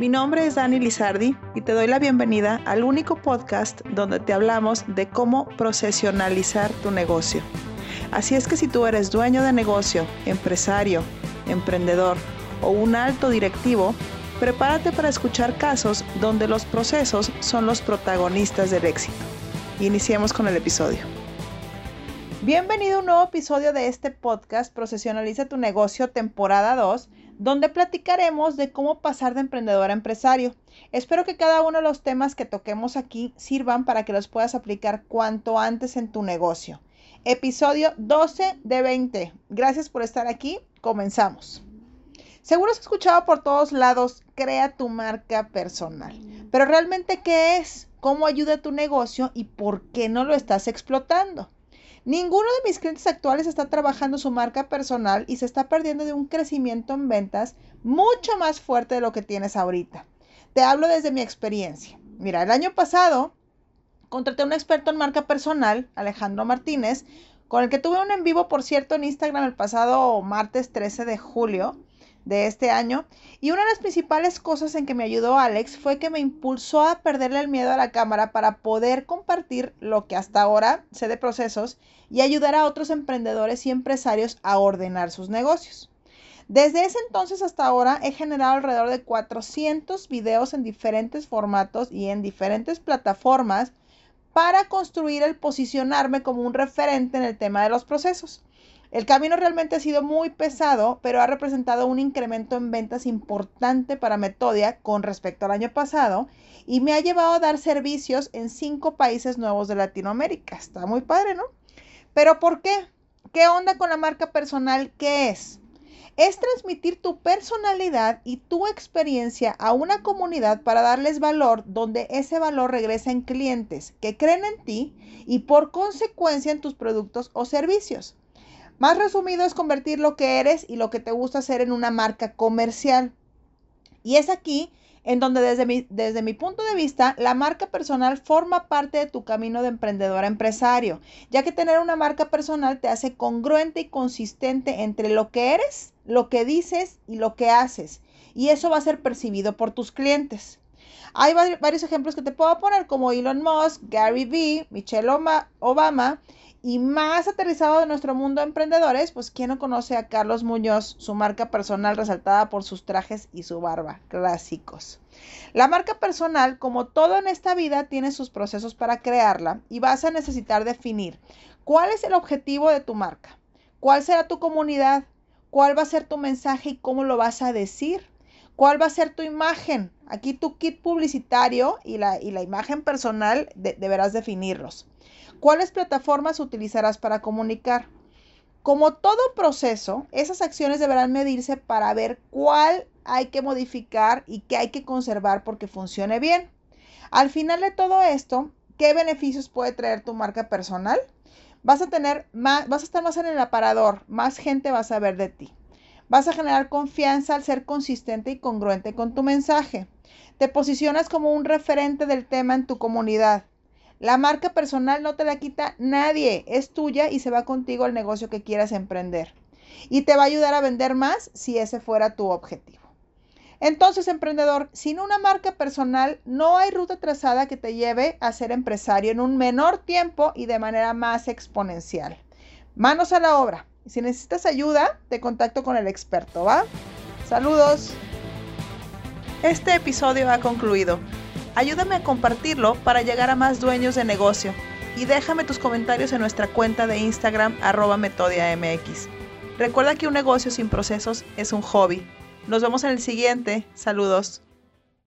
Mi nombre es Dani Lizardi y te doy la bienvenida al único podcast donde te hablamos de cómo profesionalizar tu negocio. Así es que si tú eres dueño de negocio, empresario, emprendedor o un alto directivo, prepárate para escuchar casos donde los procesos son los protagonistas del éxito. Iniciemos con el episodio. Bienvenido a un nuevo episodio de este podcast Profesionaliza tu negocio temporada 2 donde platicaremos de cómo pasar de emprendedor a empresario. Espero que cada uno de los temas que toquemos aquí sirvan para que los puedas aplicar cuanto antes en tu negocio. Episodio 12 de 20. Gracias por estar aquí. Comenzamos. Seguro has escuchado por todos lados, crea tu marca personal. Pero realmente, ¿qué es? ¿Cómo ayuda tu negocio y por qué no lo estás explotando? Ninguno de mis clientes actuales está trabajando su marca personal y se está perdiendo de un crecimiento en ventas mucho más fuerte de lo que tienes ahorita. Te hablo desde mi experiencia. Mira, el año pasado contraté a un experto en marca personal, Alejandro Martínez, con el que tuve un en vivo, por cierto, en Instagram el pasado martes 13 de julio de este año. Y una de las principales cosas en que me ayudó Alex fue que me impulsó a perderle el miedo a la cámara para poder compartir lo que hasta ahora sé de procesos y ayudar a otros emprendedores y empresarios a ordenar sus negocios. Desde ese entonces hasta ahora he generado alrededor de 400 videos en diferentes formatos y en diferentes plataformas para construir el posicionarme como un referente en el tema de los procesos. El camino realmente ha sido muy pesado, pero ha representado un incremento en ventas importante para Metodia con respecto al año pasado y me ha llevado a dar servicios en cinco países nuevos de Latinoamérica. Está muy padre, ¿no? Pero ¿por qué? ¿Qué onda con la marca personal? ¿Qué es? Es transmitir tu personalidad y tu experiencia a una comunidad para darles valor donde ese valor regresa en clientes que creen en ti y por consecuencia en tus productos o servicios. Más resumido es convertir lo que eres y lo que te gusta hacer en una marca comercial. Y es aquí en donde desde mi, desde mi punto de vista, la marca personal forma parte de tu camino de emprendedor a empresario, ya que tener una marca personal te hace congruente y consistente entre lo que eres, lo que dices y lo que haces. Y eso va a ser percibido por tus clientes. Hay varios ejemplos que te puedo poner, como Elon Musk, Gary Vee, Michelle Obama y más aterrizado de nuestro mundo de emprendedores, pues ¿quién no conoce a Carlos Muñoz, su marca personal resaltada por sus trajes y su barba, clásicos? La marca personal, como todo en esta vida, tiene sus procesos para crearla y vas a necesitar definir cuál es el objetivo de tu marca, cuál será tu comunidad, cuál va a ser tu mensaje y cómo lo vas a decir, cuál va a ser tu imagen. Aquí tu kit publicitario y la, y la imagen personal deberás definirlos. ¿Cuáles plataformas utilizarás para comunicar? Como todo proceso, esas acciones deberán medirse para ver cuál hay que modificar y qué hay que conservar porque funcione bien. Al final de todo esto, ¿qué beneficios puede traer tu marca personal? Vas a tener más, vas a estar más en el aparador, más gente va a saber de ti. Vas a generar confianza al ser consistente y congruente con tu mensaje. Te posicionas como un referente del tema en tu comunidad. La marca personal no te la quita nadie, es tuya y se va contigo al negocio que quieras emprender. Y te va a ayudar a vender más si ese fuera tu objetivo. Entonces, emprendedor, sin una marca personal no hay ruta trazada que te lleve a ser empresario en un menor tiempo y de manera más exponencial. Manos a la obra. Si necesitas ayuda, te contacto con el experto, ¿va? Saludos. Este episodio ha concluido. Ayúdame a compartirlo para llegar a más dueños de negocio y déjame tus comentarios en nuestra cuenta de Instagram arroba metodiamx. Recuerda que un negocio sin procesos es un hobby. Nos vemos en el siguiente. Saludos.